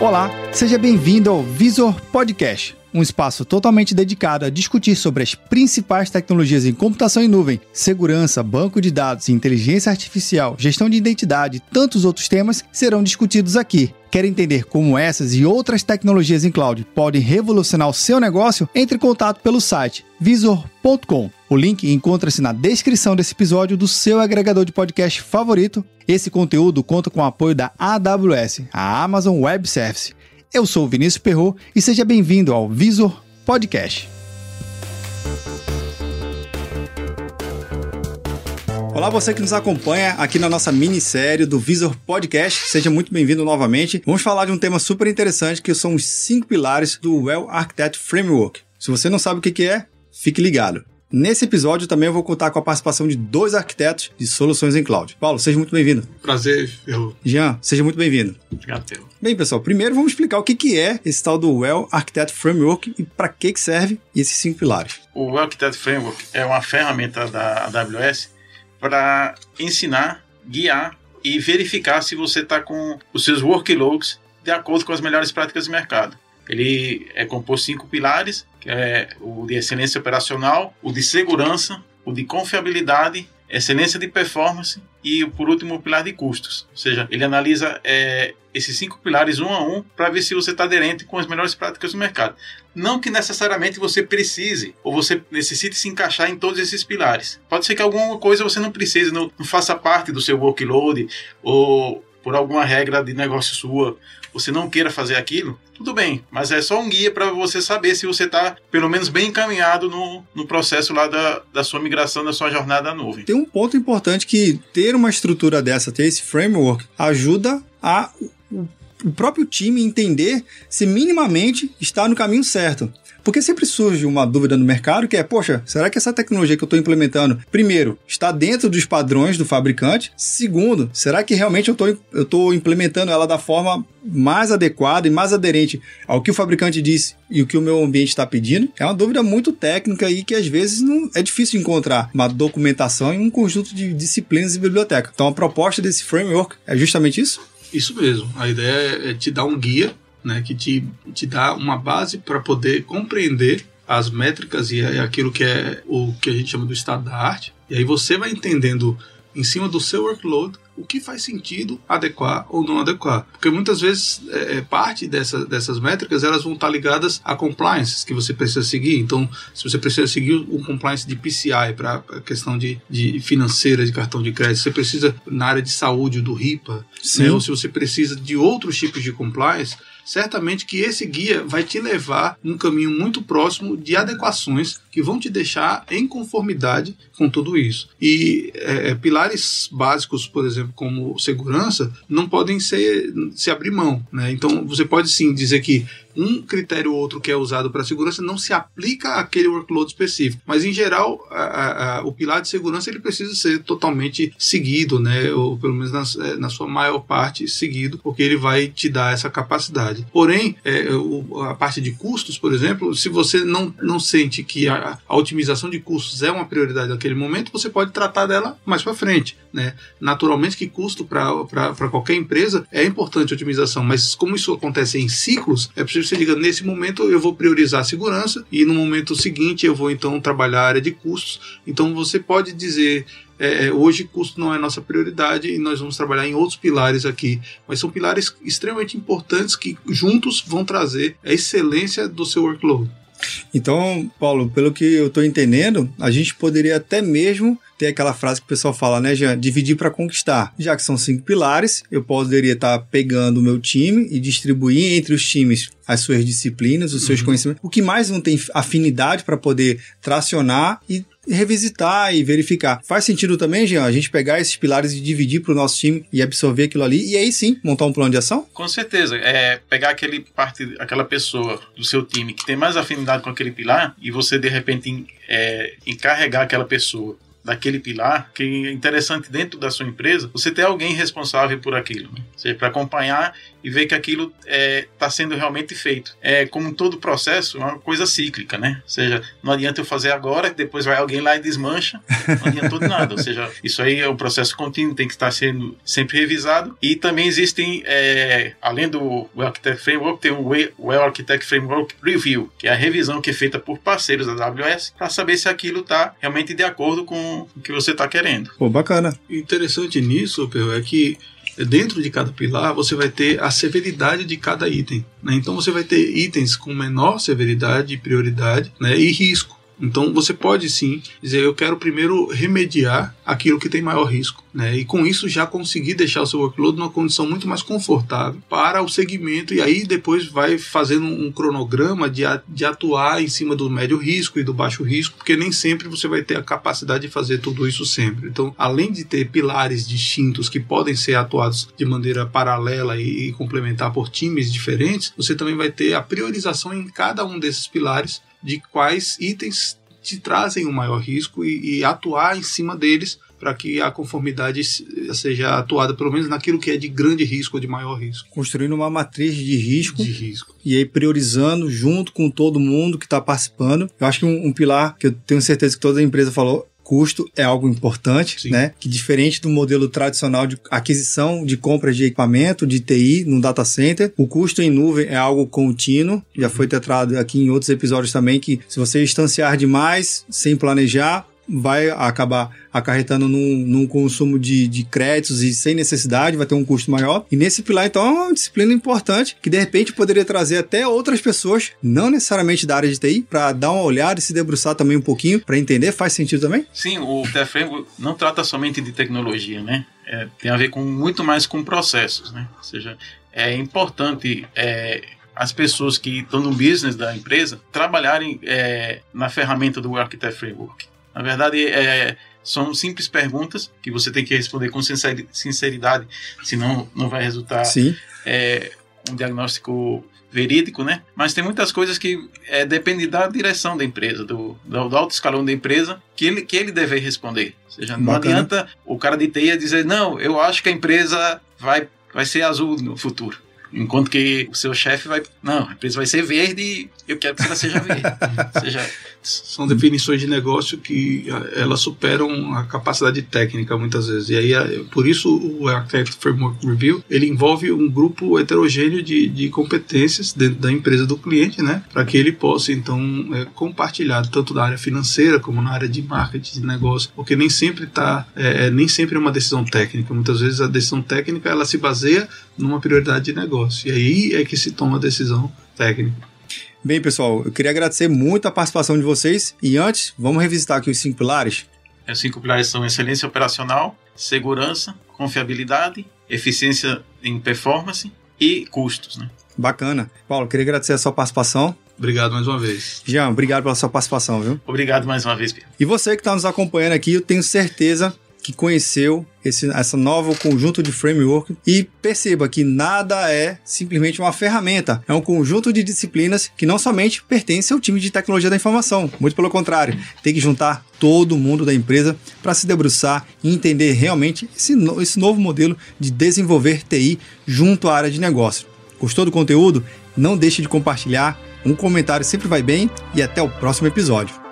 Olá, seja bem-vindo ao Visor Podcast, um espaço totalmente dedicado a discutir sobre as principais tecnologias em computação em nuvem, segurança, banco de dados, inteligência artificial, gestão de identidade e tantos outros temas serão discutidos aqui. Quer entender como essas e outras tecnologias em cloud podem revolucionar o seu negócio? Entre em contato pelo site visor.com. O link encontra-se na descrição desse episódio do seu agregador de podcast favorito. Esse conteúdo conta com o apoio da AWS, a Amazon Web Service. Eu sou o Vinícius Perro e seja bem-vindo ao Visor Podcast. Olá, você que nos acompanha aqui na nossa minissérie do Visor Podcast. Seja muito bem-vindo novamente. Vamos falar de um tema super interessante que são os cinco pilares do Well Architect Framework. Se você não sabe o que é, fique ligado. Nesse episódio também eu vou contar com a participação de dois arquitetos de soluções em cloud. Paulo, seja muito bem-vindo. Prazer, eu. Jean, seja muito bem-vindo. Obrigado, Pedro. Bem, pessoal, primeiro vamos explicar o que, que é esse tal do Well Architect Framework e para que, que serve esses cinco pilares. O Well Architect Framework é uma ferramenta da AWS para ensinar, guiar e verificar se você está com os seus workloads de acordo com as melhores práticas de mercado. Ele é composto de cinco pilares, que é o de excelência operacional, o de segurança, o de confiabilidade, excelência de performance e, por último, o pilar de custos. Ou seja, ele analisa é, esses cinco pilares um a um para ver se você está aderente com as melhores práticas do mercado. Não que necessariamente você precise ou você necessite se encaixar em todos esses pilares. Pode ser que alguma coisa você não precise, não, não faça parte do seu workload ou por alguma regra de negócio sua você não queira fazer aquilo, tudo bem, mas é só um guia para você saber se você está pelo menos bem encaminhado no, no processo lá da, da sua migração, da sua jornada à nuvem. Tem um ponto importante que ter uma estrutura dessa, ter esse framework, ajuda a o próprio time entender se minimamente está no caminho certo. Porque sempre surge uma dúvida no mercado que é, poxa, será que essa tecnologia que eu estou implementando, primeiro, está dentro dos padrões do fabricante? Segundo, será que realmente eu estou implementando ela da forma mais adequada e mais aderente ao que o fabricante disse e o que o meu ambiente está pedindo? É uma dúvida muito técnica e que às vezes não é difícil encontrar uma documentação em um conjunto de disciplinas e biblioteca. Então a proposta desse framework é justamente isso? Isso mesmo. A ideia é te dar um guia né, que te, te dá uma base para poder compreender as métricas e aquilo que é o que a gente chama do estado da arte. E aí você vai entendendo em cima do seu workload o que faz sentido adequar ou não adequar. Porque muitas vezes é, é parte dessa, dessas métricas elas vão estar ligadas a compliance que você precisa seguir. Então, se você precisa seguir o compliance de PCI para a questão de, de financeira de cartão de crédito, você precisa na área de saúde do RIPA, né? ou se você precisa de outros tipos de compliance, certamente que esse guia vai te levar num caminho muito próximo de adequações que vão te deixar em conformidade com tudo isso. E é, é pilares básicos, por exemplo, como segurança, não podem ser se abrir mão. Né? Então você pode sim dizer que um critério ou outro que é usado para segurança não se aplica àquele workload específico. Mas, em geral, a, a, o pilar de segurança ele precisa ser totalmente seguido, né? ou pelo menos na, é, na sua maior parte seguido, porque ele vai te dar essa capacidade. Porém, é, o, a parte de custos, por exemplo, se você não, não sente que a, a otimização de custos é uma prioridade naquele momento, você pode tratar dela mais para frente. Né? Naturalmente que custo para qualquer empresa é importante a otimização, mas como isso acontece em ciclos, é preciso você diga, nesse momento eu vou priorizar a segurança e no momento seguinte eu vou então trabalhar a área de custos. Então você pode dizer é, é, hoje custo não é nossa prioridade e nós vamos trabalhar em outros pilares aqui, mas são pilares extremamente importantes que juntos vão trazer a excelência do seu workload. Então, Paulo, pelo que eu estou entendendo, a gente poderia até mesmo ter aquela frase que o pessoal fala, né, Jean? Dividir para conquistar. Já que são cinco pilares, eu poderia estar tá pegando o meu time e distribuir entre os times as suas disciplinas, os seus uhum. conhecimentos. O que mais não tem afinidade para poder tracionar e revisitar e verificar. Faz sentido também, Jean, a gente pegar esses pilares e dividir para o nosso time e absorver aquilo ali e aí sim montar um plano de ação? Com certeza. É pegar aquele parte, aquela pessoa do seu time que tem mais afinidade com aquele pilar e você de repente é, encarregar aquela pessoa daquele pilar, que é interessante dentro da sua empresa, você ter alguém responsável por aquilo, né? ou seja, para acompanhar e ver que aquilo está é, tá sendo realmente feito. É como todo processo, é uma coisa cíclica, né? Ou seja, não adianta eu fazer agora, depois vai alguém lá e desmancha, não adiantou de nada. Ou seja, isso aí é um processo contínuo, tem que estar sendo sempre revisado. E também existem, é, além do Well Architect Framework, tem o Well Architect Framework Review, que é a revisão que é feita por parceiros da AWS para saber se aquilo está realmente de acordo com o que você está querendo. Pô, bacana. Interessante nisso, Pedro, é que dentro de cada pilar você vai ter a severidade de cada item. Né? Então você vai ter itens com menor severidade e prioridade né? e risco. Então você pode sim dizer, eu quero primeiro remediar aquilo que tem maior risco, né? E com isso já conseguir deixar o seu workload numa condição muito mais confortável para o segmento e aí depois vai fazendo um cronograma de, de atuar em cima do médio risco e do baixo risco, porque nem sempre você vai ter a capacidade de fazer tudo isso sempre. Então, além de ter pilares distintos que podem ser atuados de maneira paralela e, e complementar por times diferentes, você também vai ter a priorização em cada um desses pilares de quais itens te trazem um maior risco e, e atuar em cima deles para que a conformidade seja atuada pelo menos naquilo que é de grande risco ou de maior risco. Construindo uma matriz de risco, de risco. e aí priorizando junto com todo mundo que está participando. Eu acho que um, um, pilar que eu tenho certeza que toda a empresa falou custo é algo importante, Sim. né? Que diferente do modelo tradicional de aquisição de compra de equipamento, de TI no data center, o custo em nuvem é algo contínuo. Já foi tratado aqui em outros episódios também que se você instanciar demais sem planejar, vai acabar acarretando num, num consumo de, de, créditos e sem necessidade, vai ter um custo maior. E nesse pilar, então, é uma disciplina importante que de repente poderia trazer até outras pessoas, não necessariamente da área de TI, para dar uma olhada e se debruçar também um pouquinho, para entender. Faz sentido também? Sim, o TFM não trata somente de tecnologia, né? É, tem a ver com muito mais com processos, né? Ou seja, é importante é, as pessoas que estão no business da empresa trabalharem é, na ferramenta do Architect Framework. Na verdade, é, são simples perguntas que você tem que responder com sinceridade, senão não vai resultar é, um diagnóstico verídico, né? Mas tem muitas coisas que é, depende da direção da empresa, do, do, do, alto escalão da empresa, que ele, que ele deve responder. Ou seja, não Bacana. adianta o cara de TI dizer, não, eu acho que a empresa vai, vai ser azul no futuro. Enquanto que o seu chefe vai. Não, a empresa vai ser verde e eu quero que ela seja verde. seja... São definições de negócio que elas superam a capacidade técnica muitas vezes. E aí, por isso, o Architect Framework Review ele envolve um grupo heterogêneo de, de competências dentro da empresa do cliente, né? Para que ele possa, então, é, compartilhar tanto na área financeira como na área de marketing de negócio, porque nem sempre está é, é, nem sempre é uma decisão técnica. Muitas vezes a decisão técnica ela se baseia numa prioridade de negócio. E aí é que se toma a decisão técnica. Bem, pessoal, eu queria agradecer muito a participação de vocês. E antes, vamos revisitar aqui os cinco pilares? Os cinco pilares são excelência operacional, segurança, confiabilidade, eficiência em performance e custos. Né? Bacana. Paulo, queria agradecer a sua participação. Obrigado mais uma vez. Jean, obrigado pela sua participação, viu? Obrigado mais uma vez, Pedro. E você que está nos acompanhando aqui, eu tenho certeza que conheceu esse essa novo conjunto de framework e perceba que nada é simplesmente uma ferramenta, é um conjunto de disciplinas que não somente pertence ao time de tecnologia da informação, muito pelo contrário, tem que juntar todo mundo da empresa para se debruçar e entender realmente esse, esse novo modelo de desenvolver TI junto à área de negócio. Gostou do conteúdo? Não deixe de compartilhar, um comentário sempre vai bem e até o próximo episódio.